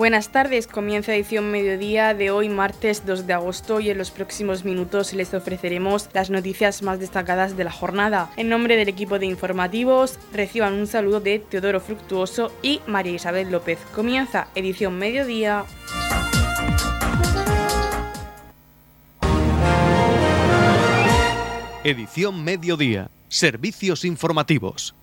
Buenas tardes, comienza edición mediodía de hoy martes 2 de agosto y en los próximos minutos les ofreceremos las noticias más destacadas de la jornada. En nombre del equipo de informativos reciban un saludo de Teodoro Fructuoso y María Isabel López. Comienza edición mediodía. Edición mediodía. Servicios informativos.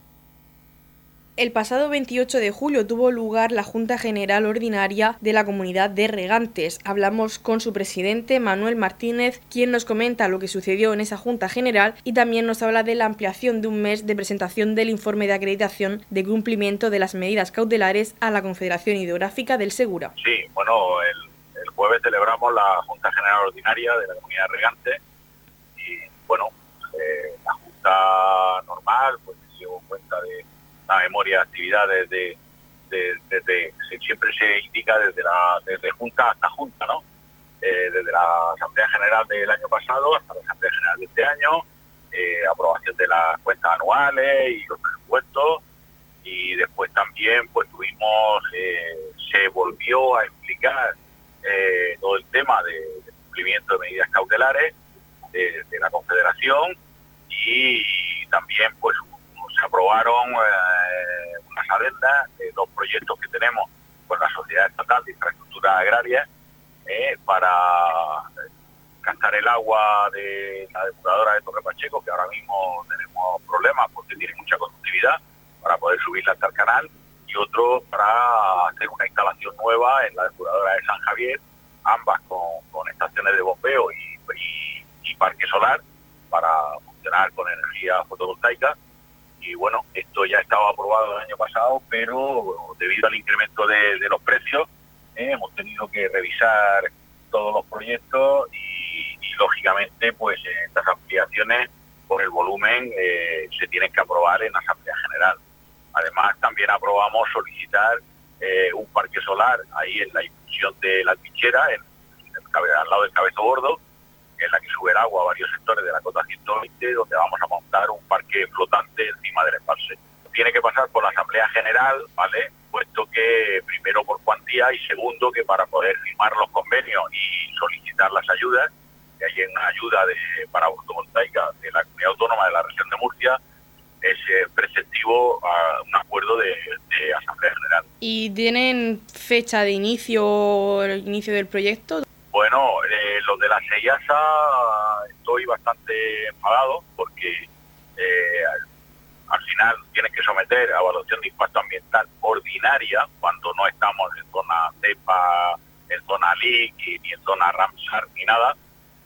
El pasado 28 de julio tuvo lugar la Junta General Ordinaria de la Comunidad de Regantes. Hablamos con su presidente, Manuel Martínez, quien nos comenta lo que sucedió en esa Junta General y también nos habla de la ampliación de un mes de presentación del informe de acreditación de cumplimiento de las medidas cautelares a la Confederación Hidrográfica del Segura. Sí, bueno, el, jueves celebramos la Junta General Ordinaria de la Comunidad de Regantes y, bueno, eh, la Junta normal, pues se dio cuenta de la memoria de actividades de, desde siempre se indica desde la desde junta hasta junta, ¿no? Eh, desde la Asamblea General del año pasado hasta la Asamblea General de este año, eh, aprobación de las cuentas anuales y los presupuestos y después también pues tuvimos eh, se volvió a explicar todo el tema de, cumplimiento de medidas cautelares de, la Confederación y también pues se aprobaron eh, unas adendas de dos proyectos que tenemos con la Sociedad Estatal de Infraestructura Agraria eh, para captar el agua de la depuradora de Torre Pacheco, que ahora mismo tenemos problemas porque tiene mucha conductividad, para poder subirla hasta el canal, y otro para hacer una instalación nueva en la depuradora de San Javier, ambas con, estaciones de bombeo y parque solar para funcionar con energía fotovoltaica y bueno, esto ya estaba aprobado el año pasado, pero debido al incremento de, los precios, eh, hemos tenido que revisar todos los proyectos y, lógicamente pues estas ampliaciones por el volumen eh, se tienen que aprobar en la Asamblea General. Además también aprobamos solicitar eh, un parque solar ahí en la inclusión de la trinchera, en, al lado del cabezo gordo, en la que sube el agua a varios sectores de la cota 120, donde vamos a montar un parque flotante encima del embalse. Tiene que pasar por la Asamblea General, ¿vale? Puesto que primero por cuantía y segundo que para poder firmar los convenios y solicitar las ayudas, que hay una ayuda de, para fotovoltaica de la Comunidad Autónoma de la Región de Murcia, es eh, preceptivo a un acuerdo de, de, Asamblea General. ¿Y tienen fecha de inicio, el inicio del proyecto? Bueno, eh, lo de la SEIASA estoy bastante enfadado porque eh, al final tienes que someter a evaluación de impacto ambiental ordinaria cuando no estamos en zona CEPA, en zona LIC ni en zona RAMSAR ni nada.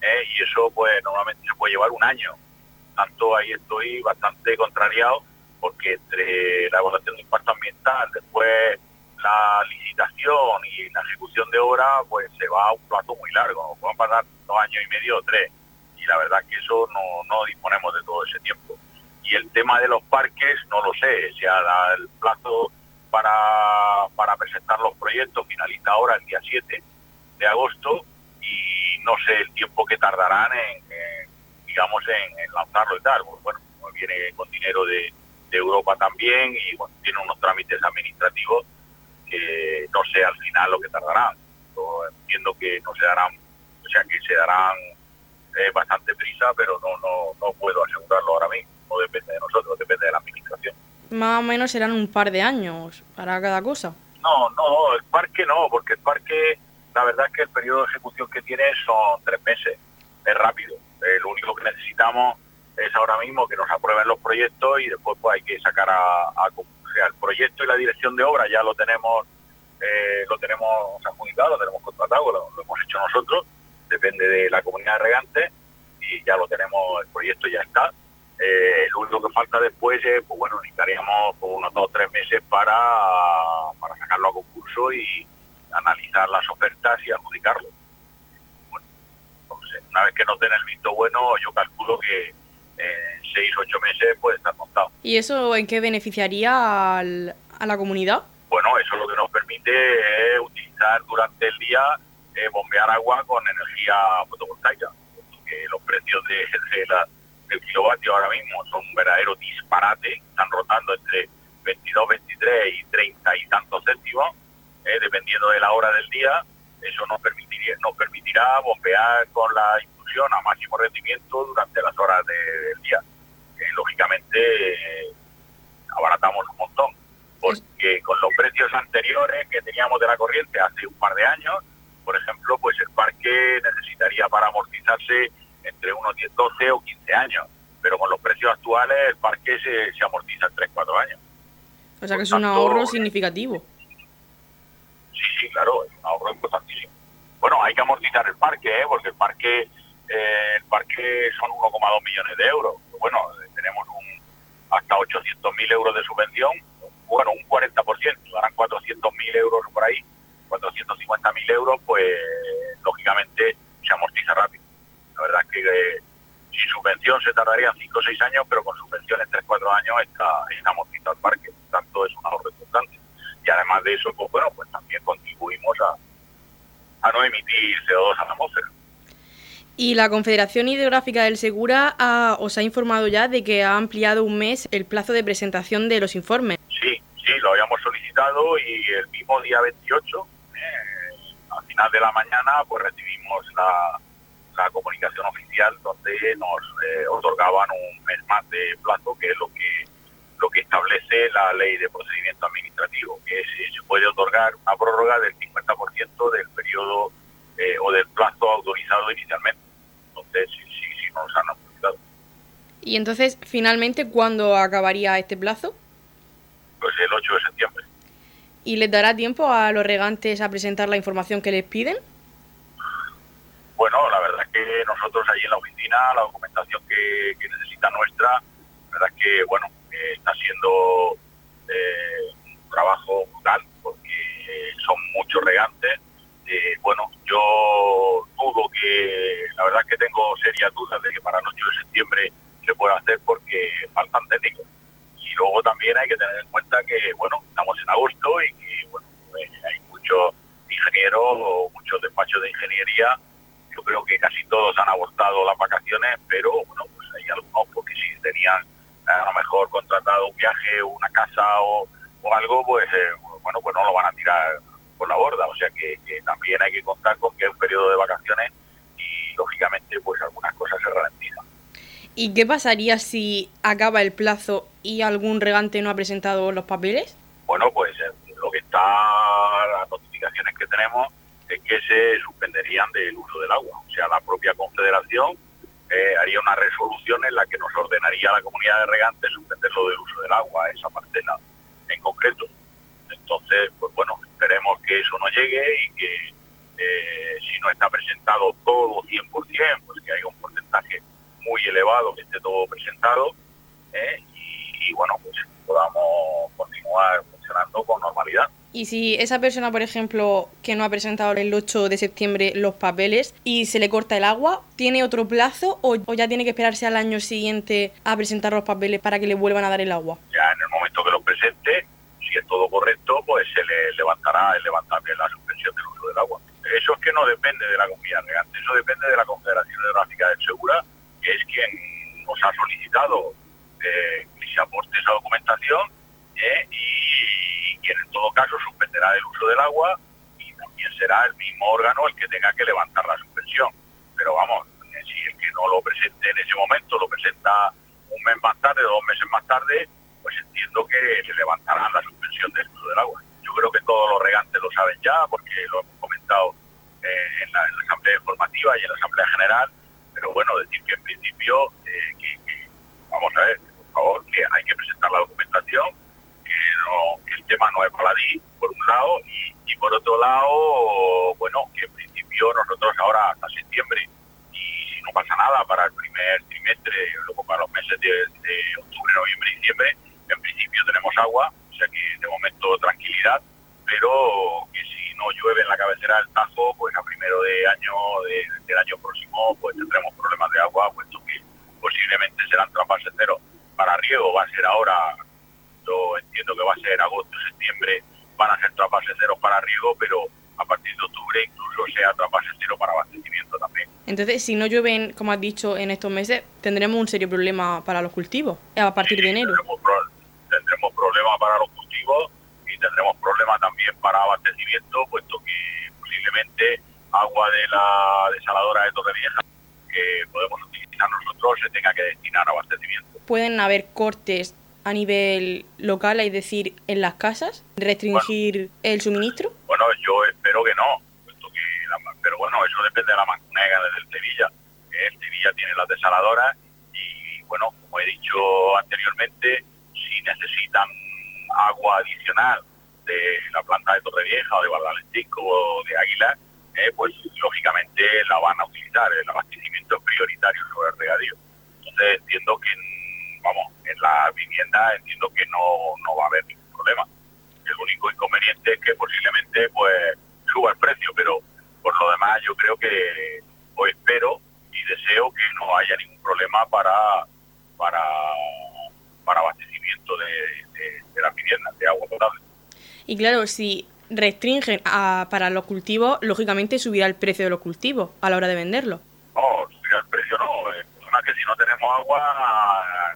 Eh, y eso pues normalmente se puede llevar un año. Tanto ahí estoy bastante contrariado porque entre la evaluación de impacto ambiental, después la licitación y la ejecución de obra pues se va a un plazo muy largo, van a pasar dos años y medio o tres y la verdad que eso no, disponemos de todo ese tiempo. Y el tema de los parques no lo sé, si el plazo para, presentar los proyectos finaliza ahora el día 7 de agosto y no sé el tiempo que tardarán en, digamos en, lanzarlo y tal, bueno, viene con dinero de, de Europa también y bueno, tiene unos trámites administrativos que no sé al final lo que tardarán. Yo entiendo que no se darán, o sea, que se darán eh, bastante prisa, pero no, no, no puedo asegurarlo ahora mismo. No depende de nosotros, depende de la administración. Más o menos serán un par de años para cada cosa. No, no, el parque no, porque el parque, la verdad es que el periodo de ejecución que tiene son tres meses, es rápido. Eh, lo único que necesitamos es ahora mismo que nos aprueben los proyectos y después pues hay que sacar a, a sea, el proyecto y la dirección de obra ya lo tenemos eh, lo tenemos adjudicado, lo tenemos contratado, lo, hemos hecho nosotros, depende de la comunidad de regantes y ya lo tenemos, el proyecto ya está. Eh, lo único que falta después es, pues bueno, necesitaríamos unos dos o tres meses para, para sacarlo a concurso y analizar las ofertas y adjudicarlo. Bueno, entonces, una vez que nos den el visto bueno, yo calculo que en seis, ocho meses puede estar montado. ¿Y eso en qué beneficiaría al, a la comunidad? Bueno, eso lo que nos permite es utilizar durante el día, eh, bombear agua con energía fotovoltaica, porque los precios de, la, del kilovatio ahora mismo son un verdadero disparate, están rotando entre 22, 23 y 30 y tantos céntimos, eh, dependiendo de la hora del día, eso nos, permitiría, nos permitirá bombear con la a máximo rendimiento durante las horas del día. lógicamente, abaratamos un montón, porque con los precios anteriores que teníamos de la corriente hace un par de años, por ejemplo, pues el parque necesitaría para amortizarse entre unos 10, 12 o 15 años, pero con los precios actuales el parque se, se amortiza en 3, 4 años. O sea que es un ahorro significativo. Sí, sí, claro, es un ahorro importantísimo. Bueno, hay que amortizar el parque, ¿eh? porque el parque eh, el parque son 1,2 millones de euros. Bueno, tenemos un hasta 800.000 euros de subvención, bueno, un 40%, darán 400.000 euros por ahí, 450.000 euros, pues lógicamente se amortiza rápido. La verdad es que eh, sin subvención se tardaría 5 o 6 años, pero con subvenciones 3 4 años está, está amortizado el parque. Por tanto, es un ahorro importante. Y además de eso, pues bueno, pues también contribuimos a, a no emitir CO2 a la atmósfera. Y la Confederación Hidrográfica del Segura os ha informado ya de que ha ampliado un mes el plazo de presentación de los informes. Sí, sí, lo habíamos solicitado y el mismo día 28, eh, al final de la mañana, pues recibimos la, comunicación oficial donde nos eh, otorgaban un mes más de plazo, que es lo que lo que establece la ley de procedimiento administrativo, que se puede otorgar una prórroga del 50% del periodo eh, o del plazo autorizado inicialmente. Entonces, sí, sí, sí nos han autorizado. ¿Y entonces, finalmente, cuándo acabaría este plazo? Pues el 8 de septiembre. ¿Y les dará tiempo a los regantes a presentar la información que les piden? Bueno, la verdad es que nosotros allí en la oficina, la documentación que, necesita nuestra, la verdad es que, bueno, eh, está siendo eh, un trabajo brutal porque son muchos regantes eh, bueno, yo dudo que, la verdad que tengo serias dudas de que para el 8 de septiembre se pueda hacer porque faltan técnicos. Y luego también hay que tener en cuenta que, bueno, estamos en agosto y que, bueno, eh, hay muchos ingenieros o muchos despachos de ingeniería. Yo creo que casi todos han abortado las vacaciones, pero, bueno, pues hay algunos porque si tenían a lo mejor contratado un viaje, una casa o, algo, pues, eh, bueno, pues no lo van a tirar por la borda, o sea que, también hay que contar con que es un periodo de vacaciones y lógicamente pues algunas cosas se ralentizan. ¿Y qué pasaría si acaba el plazo y algún regante no ha presentado los papeles? Bueno, pues eh, lo que está, las notificaciones que tenemos es que se suspenderían del uso del agua. O sea, la propia Confederación eh, haría una resolución en la que nos ordenaría a la comunidad de regantes suspenderlo del uso del agua, esa parcela en concreto. Entonces, pues bueno, esperemos que eso no llegue y que eh, si no está presentado todo 100%, pues que haya un porcentaje muy elevado que esté todo presentado ¿eh? y, bueno, pues podamos continuar funcionando con normalidad. Y si esa persona, por ejemplo, que no ha presentado el 8 de septiembre los papeles y se le corta el agua, ¿tiene otro plazo o, o, ya tiene que esperarse al año siguiente a presentar los papeles para que le vuelvan a dar el agua? Ya en el momento que los presente, todo correcto, pues se le levantará el levantarle la suspensión del uso del agua. Eso es que no depende de la comunidad regante, eso depende de la Confederación Hidrográfica del Segura, que es quien nos ha solicitado eh, que se aporte esa documentación eh, y, quien en todo caso suspenderá el uso del agua y también será el mismo órgano el que tenga que levantar la suspensión. Pero vamos, eh, si el que no lo presente en ese momento lo presenta un mes más tarde, dos meses más tarde, pues entiendo que se levantará la suspensión del uso del agua. Yo creo que todos los regantes lo saben ya, porque lo hemos comentado eh, en, la, Asamblea Informativa y en la Asamblea General, pero bueno, decir que en principio, eh, que, vamos a ver, por favor, que hay que presentar la documentación, que, no, que el tema no es baladí, por un lado, y, por otro lado, bueno, que en principio nosotros ahora hasta septiembre, y si no pasa nada para el primer trimestre, luego para los meses de, de octubre, noviembre diciembre, tenemos agua, o sea que de momento tranquilidad, pero que si no llueve en la cabecera del Tajo, pues a primero de año del año próximo pues tendremos problemas de agua, puesto que posiblemente serán trampas cero. Para riego va a ser ahora, yo entiendo que va a ser agosto, septiembre, van a ser trampas cero para riego, pero a partir de octubre incluso sea trampas cero para abastecimiento también. Entonces, si no llueven, como has dicho, en estos meses, tendremos un serio problema para los cultivos a partir de enero tendremos problemas para los cultivos y tendremos problemas también también para abastecimiento, puesto que posiblemente agua de la desaladora de Torrevieja que podemos utilizar nosotros se tenga que destinar a abastecimiento. ¿Pueden haber cortes a nivel local, es decir, en las casas, restringir el suministro? Bueno, yo espero que no, puesto que pero bueno, eso depende de la manconega desde el Sevilla. El Sevilla tiene las desaladoras y bueno, como he dicho anteriormente, si necesitan agua adicional de la planta de Torrevieja o de Valdalentisco o de Águila, eh, pues lógicamente la van a utilizar. El abastecimiento es prioritario sobre el regadío. Entonces entiendo que, vamos, en la vivienda entiendo que no, no va a haber ningún problema. El único inconveniente es que posiblemente pues suba el precio, pero por lo demás yo creo que, o espero y deseo que no haya ningún problema para, para, para abastecimiento de, de, de las viviendas de agua potable. Y claro, si restringen a, para los cultivos, lógicamente subirá el precio de los cultivos a la hora de venderlo. No, subirá el precio no. Es que si no tenemos agua,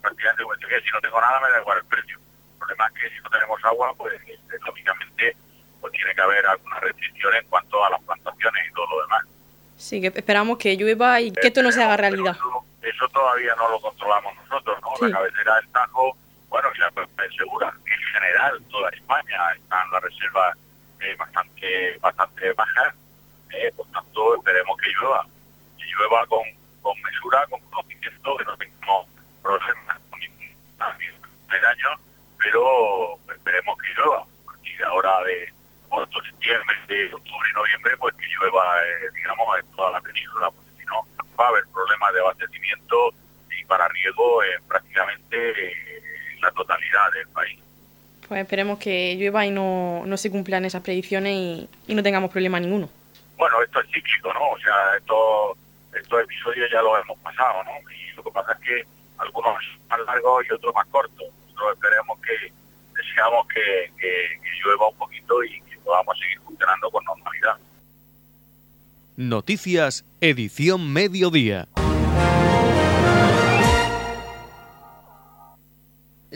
prácticamente que si no tengo nada me da igual el precio. El problema es que si no tenemos agua, pues este, lógicamente pues tiene que haber alguna restricción en cuanto a las plantaciones y todo lo demás. Sí, que esperamos que llueva y que esto no se haga realidad. Eso, eso, todavía no lo controlamos nosotros, ¿no? Sí. La cabecera del Tajo, bueno, y la segura en general, toda España están las reservas eh, bastante bastante bajas, eh, por tanto esperemos que llueva, que llueva con, con mesura, con conocimiento, que no tengamos problemas con ningún daño, pero esperemos que llueva. Y ahora de agosto, septiembre, de octubre y noviembre, pues que llueva, eh, digamos, en toda la península, porque si no va a haber problemas de abastecimiento y para riego eh, prácticamente eh, la totalidad del país. Pues esperemos que llueva y no, no se cumplan esas predicciones y, y, no tengamos problema ninguno. Bueno, esto es cíclico, ¿no? O sea, esto, estos episodios ya los hemos pasado, ¿no? Y lo que pasa es que algunos más largos y otros más cortos. Nosotros esperemos que, deseamos que, que, que llueva un poquito y que podamos seguir funcionando con normalidad. Noticias, edición mediodía.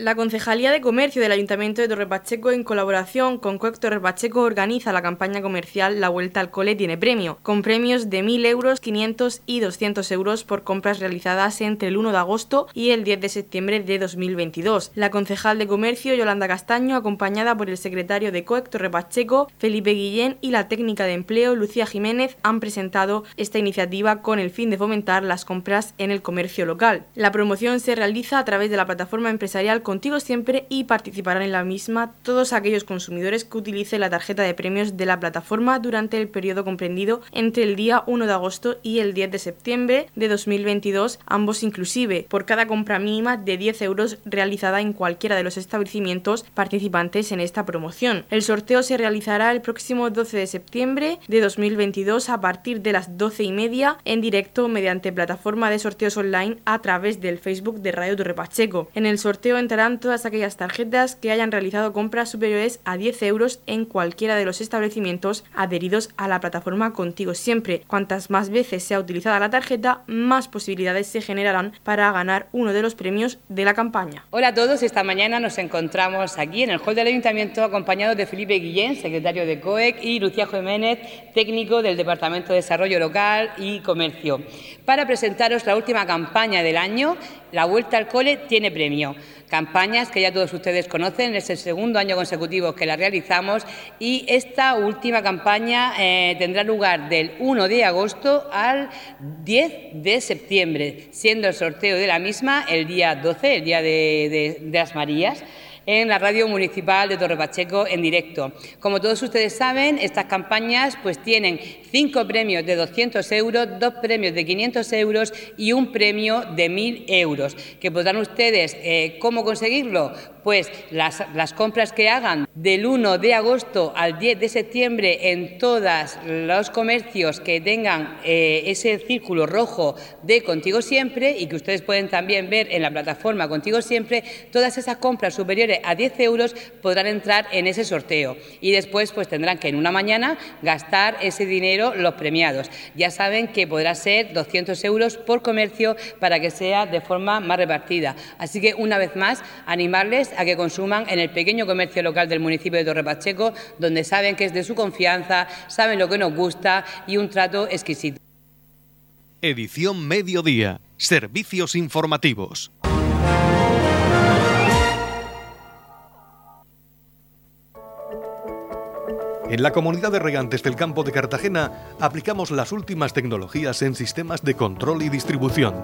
La Concejalía de Comercio del Ayuntamiento de Torre Pacheco, en colaboración con COEC Torre Pacheco, organiza la campaña comercial La Vuelta al Cole tiene premio, con premios de 1.000 euros, 500 y 200 euros por compras realizadas entre el 1 de agosto y el 10 de septiembre de 2022. La concejal de Comercio, Yolanda Castaño, acompañada por el secretario de COEC Torre Pacheco, Felipe Guillén, y la técnica de empleo, Lucía Jiménez, han presentado esta iniciativa con el fin de fomentar las compras en el comercio local. La promoción se realiza a través de la plataforma empresarial Contigo Siempre y participarán en la misma todos aquellos consumidores que utilicen la tarjeta de premios de la plataforma durante el periodo comprendido entre el día 1 de agosto y el 10 de septiembre de 2022, ambos inclusive, por cada compra mínima de 10 euros realizada en cualquiera de los establecimientos participantes en esta promoción. El sorteo se realizará el próximo 12 de septiembre de 2022 a partir de las 12 y media en directo mediante plataforma de sorteos online a través del Facebook de Radio Torre Pacheco. En el sorteo entrará todas aquellas tarjetas que hayan realizado compras superiores a 10 euros en cualquiera de los establecimientos adheridos a la plataforma Contigo Siempre. Cuantas más veces sea utilizada la tarjeta, más posibilidades se generarán para ganar uno de los premios de la campaña. Hola a todos, esta mañana nos encontramos aquí en el hall del Ayuntamiento acompañados de Felipe Guillén, secretario de COEC, y Lucía Jiménez, técnico del Departamento de Desarrollo Local y Comercio, para presentaros la última campaña del año, La Vuelta al Cole tiene premio campañas que ya todos ustedes conocen, es el segundo año consecutivo que la realizamos y esta última campaña eh, tendrá lugar del 1 de agosto al 10 de septiembre, siendo el sorteo de la misma el día 12, el día de, las Marías en la radio municipal de Torre Pacheco en directo. Como todos ustedes saben, estas campañas pues tienen cinco premios de 200 euros, dos premios de 500 euros y un premio de 1.000 euros. Que podrán ustedes, eh, ¿cómo conseguirlo? Pues las, compras que hagan del 1 de agosto al 10 de septiembre en todos los comercios que tengan eh, ese círculo rojo de Contigo Siempre y que ustedes pueden también ver en la plataforma Contigo Siempre, todas esas compras superiores a 10 euros podrán entrar en ese sorteo y después pues tendrán que en una mañana gastar ese dinero los premiados. Ya saben que podrá ser 200 euros por comercio para que sea de forma más repartida. Así que una vez más animarles a que consuman en el pequeño comercio local del municipio de Torre Pacheco, donde saben que es de su confianza, saben lo que nos gusta y un trato exquisito. Edición Mediodía. Servicios informativos. En la comunidad de regantes del campo de Cartagena aplicamos las últimas tecnologías en sistemas de control y distribución,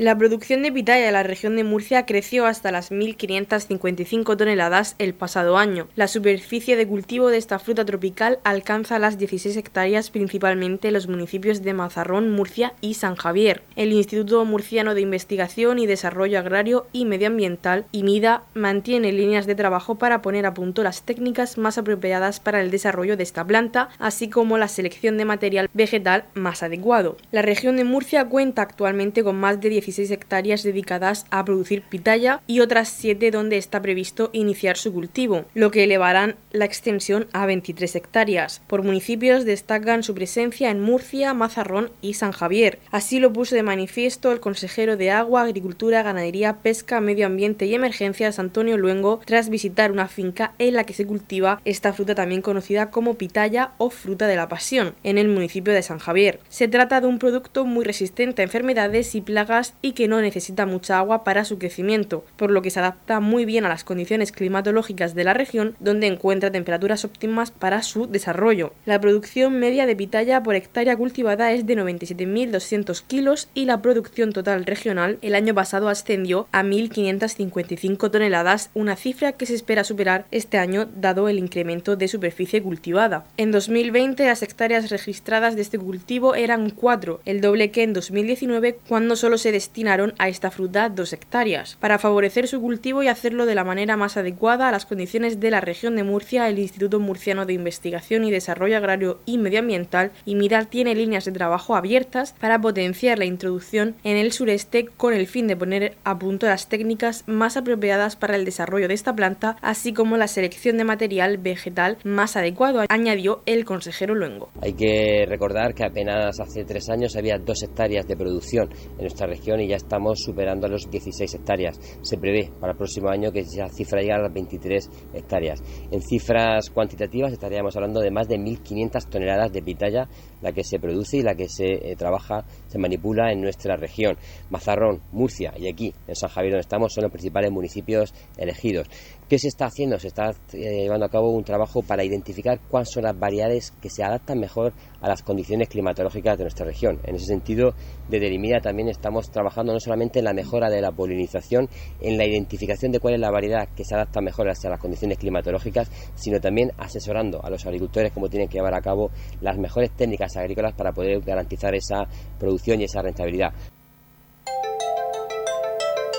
La producción de pitaya en la región de Murcia creció hasta las 1.555 toneladas el pasado año. La superficie de cultivo de esta fruta tropical alcanza las 16 hectáreas principalmente en los municipios de Mazarrón, Murcia y San Javier. El Instituto Murciano de Investigación y Desarrollo Agrario y Medioambiental, IMIDA, mantiene líneas de trabajo para poner a punto las técnicas más apropiadas para el desarrollo de esta planta, así como la selección de material vegetal más adecuado. La región de Murcia cuenta actualmente con más de 16 hectáreas dedicadas a producir pitaya y otras 7 donde está previsto iniciar su cultivo, lo que elevarán la extensión a 23 hectáreas. Por municipios destacan su presencia en Murcia, Mazarrón y San Javier. Así lo puso de manifiesto el consejero de Agua, Agricultura, Ganadería, Pesca, Medio Ambiente y Emergencias, Antonio Luengo, tras visitar una finca en la que se cultiva esta fruta también conocida como pitaya o fruta de la pasión, en el municipio de San Javier. Se trata de un producto muy resistente a enfermedades y plagas y que no necesita mucha agua para su crecimiento, por lo que se adapta muy bien a las condiciones climatológicas de la región donde encuentra temperaturas óptimas para su desarrollo. La producción media de pitaya por hectárea cultivada es de 97.200 kilos y la producción total regional el año pasado ascendió a 1.555 toneladas, una cifra que se espera superar este año dado el incremento de superficie cultivada. En 2020 las hectáreas registradas de este cultivo eran 4, el doble que en 2019 cuando solo se destina destinaron a esta fruta dos hectáreas. Para favorecer su cultivo y hacerlo de la manera más adecuada a las condiciones de la región de Murcia, el Instituto Murciano de Investigación y Desarrollo Agrario y Medioambiental, IMIDAL, tiene líneas de trabajo abiertas para potenciar la introducción en el sureste con el fin de poner a punto las técnicas más apropiadas para el desarrollo de esta planta, así como la selección de material vegetal más adecuado, añadió el consejero Luengo. Hay que recordar que apenas hace tres años había dos hectáreas de producción en nuestra región y ya estamos superando los 16 hectáreas. Se prevé para el próximo año que esa cifra llegue a las 23 hectáreas. En cifras cuantitativas estaríamos hablando de más de 1.500 toneladas de pitaya, la que se produce y la que se eh, trabaja, se manipula en nuestra región. Mazarrón, Murcia y aquí, en San Javier donde estamos, son los principales municipios elegidos. ¿Qué se está haciendo? Se está eh, llevando a cabo un trabajo para identificar cuáles son las variedades que se adaptan mejor a las condiciones climatológicas de nuestra región. En ese sentido, desde Limida también estamos trabajando no solamente en la mejora de la polinización, en la identificación de cuál es la variedad que se adapta mejor a las condiciones climatológicas, sino también asesorando a los agricultores cómo tienen que llevar a cabo las mejores técnicas agrícolas para poder garantizar esa producción y esa rentabilidad.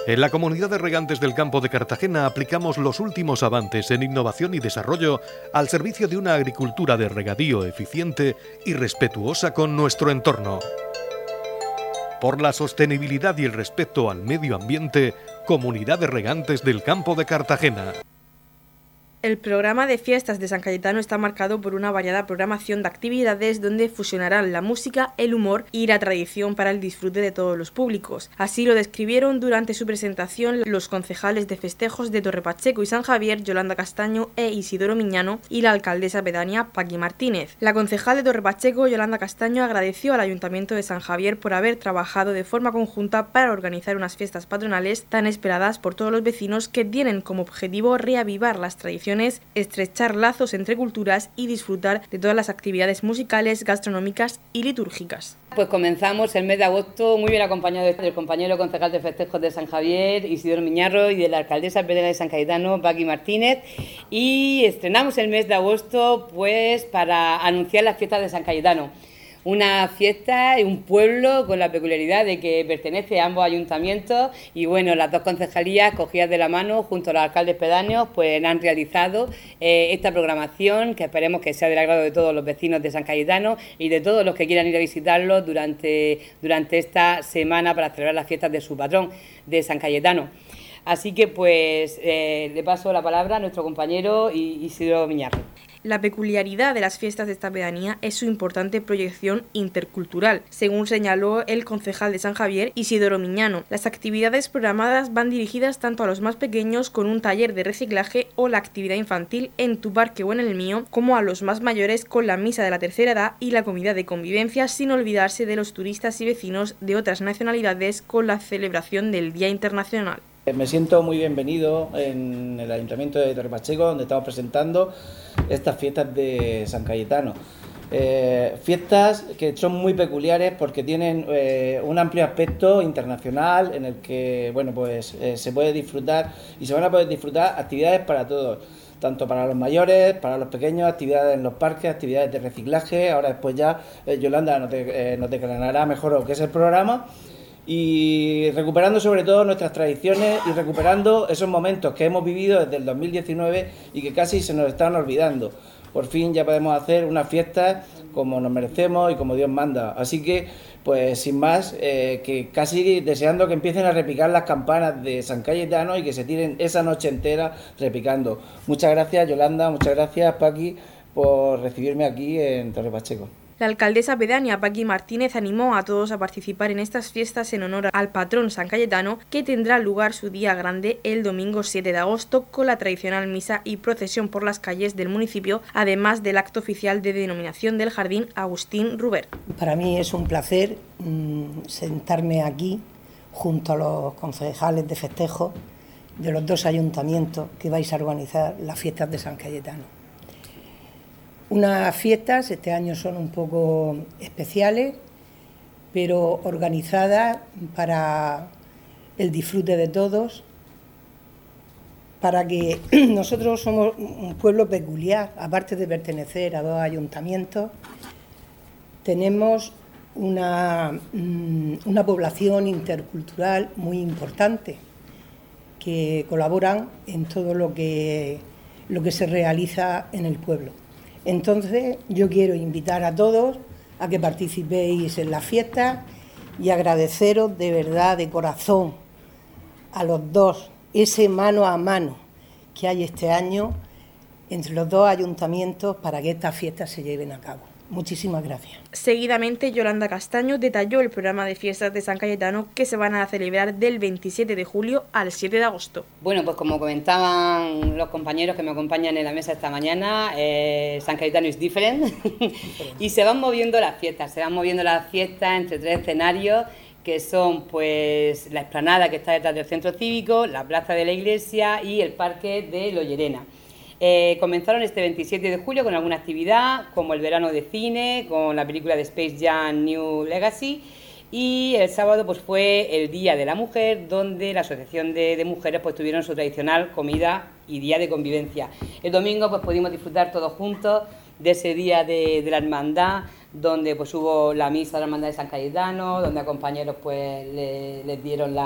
En la comunidad de regantes del campo de Cartagena aplicamos los últimos avances en innovación y desarrollo al servicio de una agricultura de regadío eficiente y respetuosa con nuestro entorno. Por la sostenibilidad y el respeto al medio ambiente, Comunidad de Regantes del Campo de Cartagena. El programa de fiestas de San Cayetano está marcado por una variada programación de actividades donde fusionarán la música, el humor y la tradición para el disfrute de todos los públicos. Así lo describieron durante su presentación los concejales de festejos de Torre Pacheco y San Javier, Yolanda Castaño e Isidoro Miñano, y la alcaldesa pedánea Paqui Martínez. La concejal de Torre Pacheco, Yolanda Castaño, agradeció al Ayuntamiento de San Javier por haber trabajado de forma conjunta para organizar unas fiestas patronales tan esperadas por todos los vecinos que tienen como objetivo reavivar las tradiciones estrechar lazos entre culturas y disfrutar de todas las actividades musicales, gastronómicas y litúrgicas. Pues comenzamos el mes de agosto muy bien acompañado del compañero concejal de festejos de San Javier, Isidoro Miñarro, y de la alcaldesa pedena de San Cayetano, Paqui Martínez, y estrenamos el mes de agosto pues para anunciar las fiestas de San Cayetano una fiesta y un pueblo con la peculiaridad de que pertenece a ambos ayuntamientos y bueno, las dos concejalías cogidas de la mano junto a los alcaldes pedáneos pues han realizado eh, esta programación que esperemos que sea del agrado de todos los vecinos de San Cayetano y de todos los que quieran ir a visitarlo durante, durante esta semana para celebrar las fiestas de su patrón de San Cayetano. Así que pues eh, le paso la palabra a nuestro compañero Isidro Miñarro. La peculiaridad de las fiestas de esta pedanía es su importante proyección intercultural, según señaló el concejal de San Javier, Isidoro Miñano. Las actividades programadas van dirigidas tanto a los más pequeños con un taller de reciclaje o la actividad infantil en tu parque o en el mío, como a los más mayores con la misa de la tercera edad y la comida de convivencia, sin olvidarse de los turistas y vecinos de otras nacionalidades con la celebración del Día Internacional. Me siento muy bienvenido en el Ayuntamiento de Torre Pacheco, donde estamos presentando estas fiestas de San Cayetano. Eh, fiestas que son muy peculiares porque tienen eh, un amplio aspecto internacional en el que bueno pues eh, se puede disfrutar y se van a poder disfrutar actividades para todos tanto para los mayores, para los pequeños, actividades en los parques, actividades de reciclaje. Ahora después ya Yolanda nos, nos declarará mejor lo que es el programa y recuperando sobre todo nuestras tradiciones y recuperando esos momentos que hemos vivido desde el 2019 y que casi se nos están olvidando. Por fin ya podemos hacer una fiesta como nos merecemos y como Dios manda. Así que, pues sin más, eh, que casi deseando que empiecen a repicar las campanas de San Cayetano y que se tiren esa noche entera repicando. Muchas gracias Yolanda, muchas gracias Paqui por recibirme aquí en Torre Pacheco. La alcaldesa pedánea Paqui Martínez animó a todos a participar en estas fiestas en honor al patrón San Cayetano, que tendrá lugar su día grande el domingo 7 de agosto con la tradicional misa y procesión por las calles del municipio, además del acto oficial de denominación del jardín Agustín Ruber. Para mí es un placer mm, sentarme aquí junto a los concejales de festejo de los dos ayuntamientos que vais a organizar las fiestas de San Cayetano. Unas fiestas, este año son un poco especiales, pero organizadas para el disfrute de todos, para que nosotros somos un pueblo peculiar, aparte de pertenecer a dos ayuntamientos, tenemos una, mm, una población intercultural muy importante que colaboran en todo lo que, lo que se realiza en el pueblo. Entonces yo quiero invitar a todos a que participéis en la fiesta y agradeceros de verdad, de corazón, a los dos, ese mano a mano que hay este año entre los dos ayuntamientos para que estas fiestas se lleven a cabo. Muchísimas gracias. Seguidamente, Yolanda Castaño detalló el programa de fiestas de San Cayetano que se van a celebrar del 27 de julio al 7 de agosto. Bueno, pues como comentaban los compañeros que me acompañan en la mesa esta mañana, eh, San Cayetano es diferente y se van moviendo las fiestas, se van moviendo las fiestas entre tres escenarios que son pues la explanada que está detrás del centro cívico, la plaza de la iglesia y el parque de Loyerena. Eh, comenzaron este 27 de julio con alguna actividad, como el verano de cine, con la película de Space Jam New Legacy. Y el sábado pues fue el Día de la Mujer, donde la Asociación de, Mujeres pues tuvieron su tradicional comida y día de convivencia. El domingo pues pudimos disfrutar todos juntos de ese día de, la hermandad, donde pues hubo la misa de la hermandad de San Cayetano, donde a compañeros pues les dieron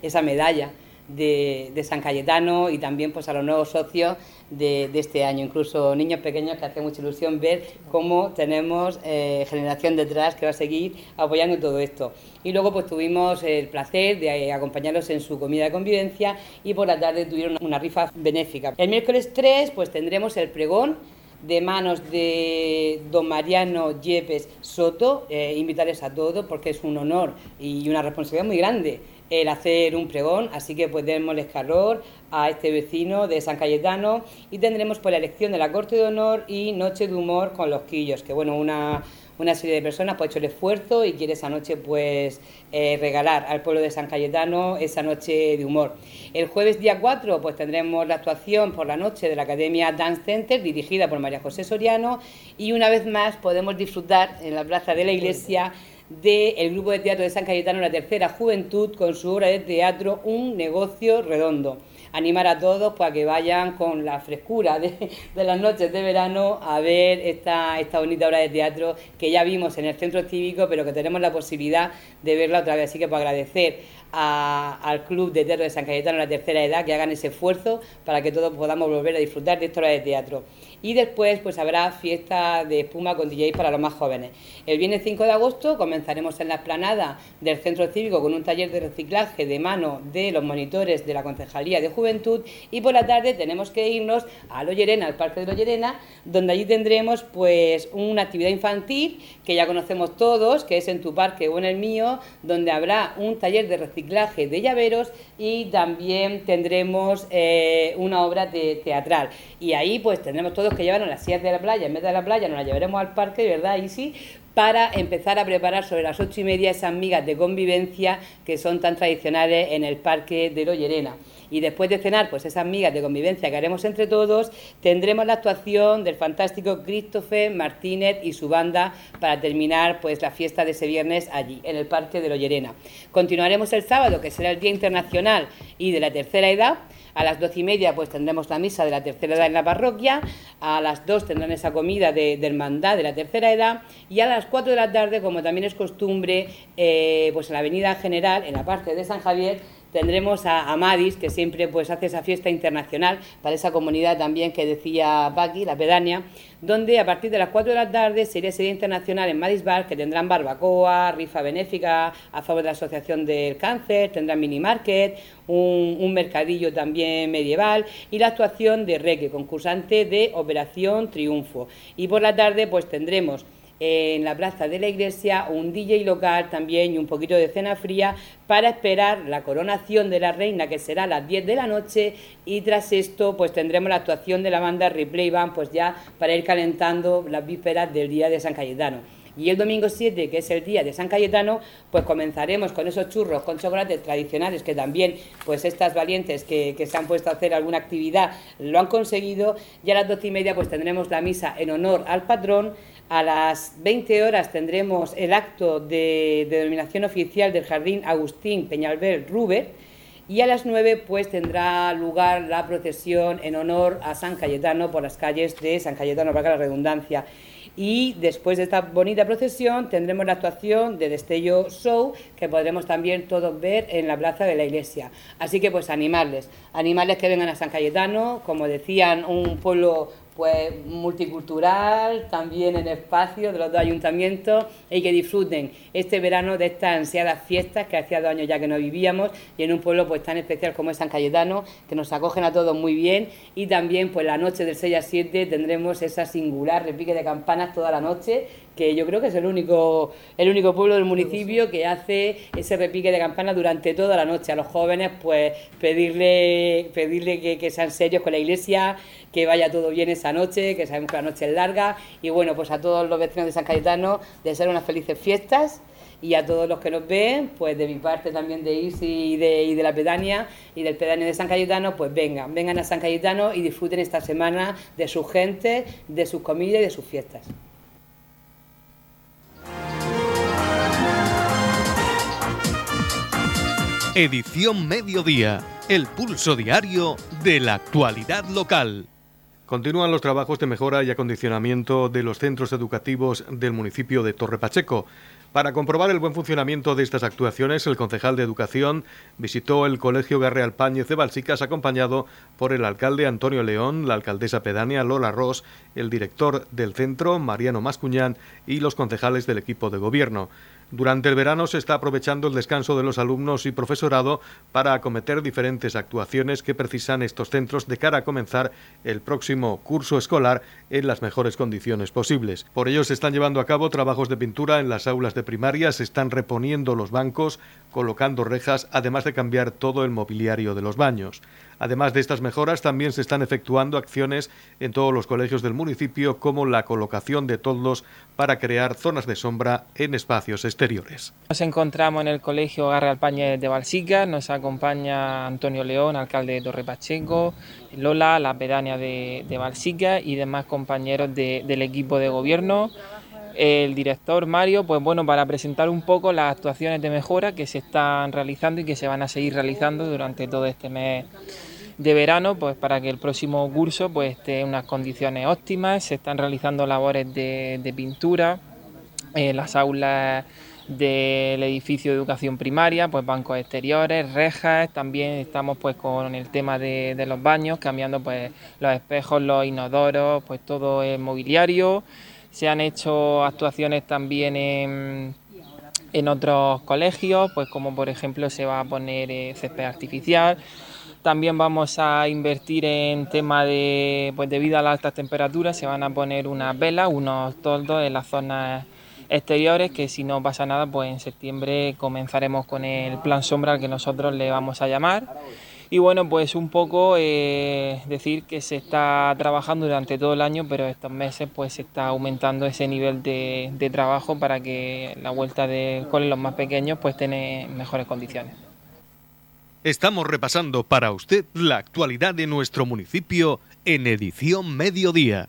esa medalla de, San Cayetano y también pues a los nuevos socios de, este año, incluso niños pequeños que hace mucha ilusión ver cómo tenemos eh, generación detrás que va a seguir apoyando todo esto. Y luego pues tuvimos el placer de acompañarlos en su comida de convivencia y por la tarde tuvieron una rifa benéfica. El miércoles 3 pues tendremos el pregón de manos de don Mariano Yepes Soto, eh, invitarles a todos porque es un honor y una responsabilidad muy grande el hacer un pregón, así que pues démosles calor a este vecino de San Cayetano y tendremos pues la elección de la Corte de Honor y Noche de Humor con los Quillos, que bueno, una, una serie de personas pues ha hecho el esfuerzo y quiere esa noche pues eh, regalar al pueblo de San Cayetano esa noche de humor. El jueves día 4 pues tendremos la actuación por la noche de la Academia Dance Center dirigida por María José Soriano y una vez más podemos disfrutar en la plaza de la iglesia del grupo de teatro de San Cayetano, la tercera juventud, con su obra de teatro Un negocio redondo animar a todos para que vayan con la frescura de, las noches de verano a ver esta, esta bonita obra de teatro que ya vimos en el centro cívico, pero que tenemos la posibilidad de verla otra vez. Así que para agradecer al Club de Teatro de San Cayetano la tercera edad que hagan ese esfuerzo para que todos podamos volver a disfrutar de esta obra de teatro y después pues habrá fiesta de espuma con DJ para los más jóvenes. El viernes 5 de agosto comenzaremos en la esplanada del Centro Cívico con un taller de reciclaje de mano de los monitores de la Concejalía de Juventud y por la tarde tenemos que irnos a Lollerena, al Parque de Lollerena, donde allí tendremos pues una actividad infantil que ya conocemos todos, que es en tu parque o en el mío, donde habrá un taller de reciclaje de llaveros y también tendremos eh, una obra teatral. Y ahí pues tendremos todos que llevaron las sillas de la playa, en vez de la playa nos las llevaremos al parque, ¿verdad? Sí, para empezar a preparar sobre las ocho y media esas migas de convivencia que son tan tradicionales en el Parque de Lollerena. Y después de cenar, pues esas migas de convivencia que haremos entre todos, tendremos la actuación del fantástico Christopher Martínez y su banda para terminar pues la fiesta de ese viernes allí, en el Parque de Lollerena. Continuaremos el sábado, que será el Día Internacional y de la Tercera Edad, a las doce y media pues tendremos la misa de la tercera edad en la parroquia, a las dos tendrán esa comida de, de hermandad de la tercera edad. Y a las cuatro de la tarde, como también es costumbre, eh, pues en la Avenida General, en la parte de San Javier, tendremos a Amadis, que siempre pues hace esa fiesta internacional para esa comunidad también que decía Paqui, la pedánea, donde a partir de las 4 de la tarde sería ese Internacional en Madis Bar, que tendrán barbacoa, rifa benéfica a favor de la Asociación del Cáncer, tendrán mini market, un, un mercadillo también medieval y la actuación de Reque, concursante de Operación Triunfo. Y por la tarde pues tendremos en la plaza de la iglesia, un DJ local también y un poquito de cena fría para esperar la coronación de la reina que será a las 10 de la noche y tras esto pues tendremos la actuación de la banda Replay Band pues ya para ir calentando las vísperas del día de San Cayetano. Y el domingo 7, que es el día de San Cayetano, pues comenzaremos con esos churros con chocolate tradicionales que también, pues estas valientes que, se han puesto a hacer alguna actividad lo han conseguido. Y a las doce y media pues tendremos la misa en honor al patrón, a las 20 horas tendremos el acto de, denominación oficial del Jardín Agustín Peñalver Ruber y a las 9 pues tendrá lugar la procesión en honor a San Cayetano por las calles de San Cayetano, para la redundancia. Y después de esta bonita procesión tendremos la actuación de Destello Show que podremos también todos ver en la plaza de la iglesia. Así que pues animarles, animarles que vengan a San Cayetano, como decían, un pueblo pues multicultural, también en espacio de los dos ayuntamientos y que disfruten este verano de estas ansiadas fiestas que hacía dos años ya que no vivíamos y en un pueblo pues tan especial como es San Cayetano, que nos acogen a todos muy bien. Y también pues la noche del 6 a 7 tendremos esa singular repique de campanas toda la noche que yo creo que es el único, el único pueblo del municipio que hace ese repique de campana durante toda la noche. A los jóvenes, pues pedirle, pedirle que, que sean serios con la iglesia, que vaya todo bien esa noche, que sabemos que la noche es larga. Y bueno, pues a todos los vecinos de San Cayetano, desear unas felices fiestas y a todos los que nos ven, pues de mi parte también de Isi y de, y de la pedania y del pedáneo de San Cayetano, pues vengan, vengan a San Cayetano y disfruten esta semana de su gente, de sus comidas y de sus fiestas. Edición Mediodía, el pulso diario de la actualidad local. Continúan los trabajos de mejora y acondicionamiento de los centros educativos del municipio de Torre Pacheco. Para comprobar el buen funcionamiento de estas actuaciones, el concejal de Educación visitó el Colegio Garre Alpáñez de Balsicas acompañado por el alcalde Antonio León, la alcaldesa pedánea Lola Ross, el director del centro Mariano Mascuñán y los concejales del equipo de gobierno. Durante el verano se está aprovechando el descanso de los alumnos y profesorado para acometer diferentes actuaciones que precisan estos centros de cara a comenzar el próximo curso escolar en las mejores condiciones posibles. Por ello se están llevando a cabo trabajos de pintura en las aulas de primaria, se están reponiendo los bancos, colocando rejas, además de cambiar todo el mobiliario de los baños. Además de estas mejoras, también se están efectuando acciones en todos los colegios del municipio, como la colocación de toldos para crear zonas de sombra en espacios exteriores. Nos encontramos en el Colegio Garre Alpañe de Balsica, nos acompaña Antonio León, alcalde de Torre Pacheco, Lola, la pedánea de, de Balsica y demás compañeros del equipo de gobierno el director Mario, pues bueno, para presentar un poco las actuaciones de mejora que se están realizando y que se van a seguir realizando durante todo este mes de verano, pues para que el próximo curso pues esté en unas condiciones óptimas, se están realizando labores de, pintura en las aulas del edificio de educación primaria, pues bancos exteriores, rejas, también estamos pues con el tema de, de los baños, cambiando pues los espejos, los inodoros, pues todo el mobiliario, se han hecho actuaciones también en, en otros colegios, pues como por ejemplo se va a poner eh, césped artificial. También vamos a invertir en tema de, pues debido a las altas temperaturas, se van a poner unas velas, unos toldos en las zonas exteriores que si no pasa nada, pues en septiembre comenzaremos con el plan sombra que nosotros le vamos a llamar. Y bueno, pues un poco eh, decir que se está trabajando durante todo el año, pero estos meses pues se está aumentando ese nivel de, trabajo para que la vuelta de cole los más pequeños pues tenga mejores condiciones. Estamos repasando para usted la actualidad de nuestro municipio en edición mediodía.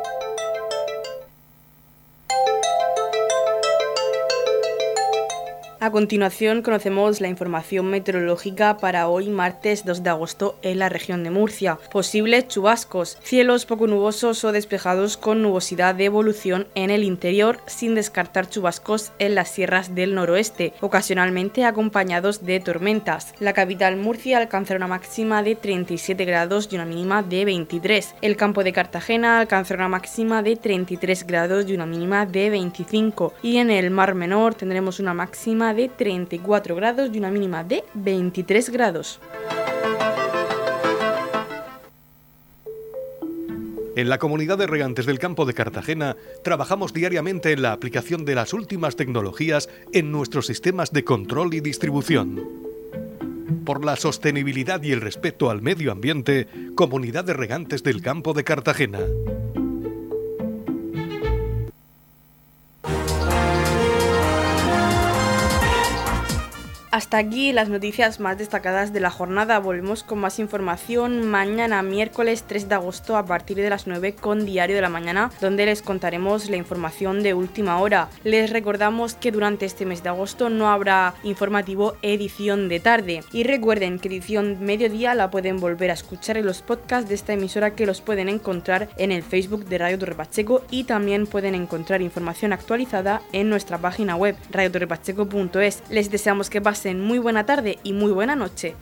A continuación conocemos la información meteorológica para hoy martes 2 de agosto en la región de Murcia. Posibles chubascos, cielos poco nubosos o despejados con nubosidad de evolución en el interior sin descartar chubascos en las sierras del noroeste, ocasionalmente acompañados de tormentas. La capital Murcia alcanzará una máxima de 37 grados y una mínima de 23. El campo de Cartagena alcanzará una máxima de 33 grados y una mínima de 25. Y en el Mar Menor tendremos una máxima de 34 grados y una mínima de 23 grados. En la comunidad de regantes del campo de Cartagena trabajamos diariamente en la aplicación de las últimas tecnologías en nuestros sistemas de control y distribución. Por la sostenibilidad y el respeto al medio ambiente, Comunidad de Regantes del Campo de Cartagena. Hasta aquí las noticias más destacadas de la jornada. Volvemos con más información mañana miércoles 3 de agosto a partir de las 9 con Diario de la Mañana, donde les contaremos la información de última hora. Les recordamos que durante este mes de agosto no habrá informativo edición de tarde. Y recuerden que edición mediodía la pueden volver a escuchar en los podcasts de esta emisora que los pueden encontrar en el Facebook de Radio Torre Pacheco y también pueden encontrar información actualizada en nuestra página web radiotorrepacheco.es. Les deseamos que muy buena tarde y muy buena noche.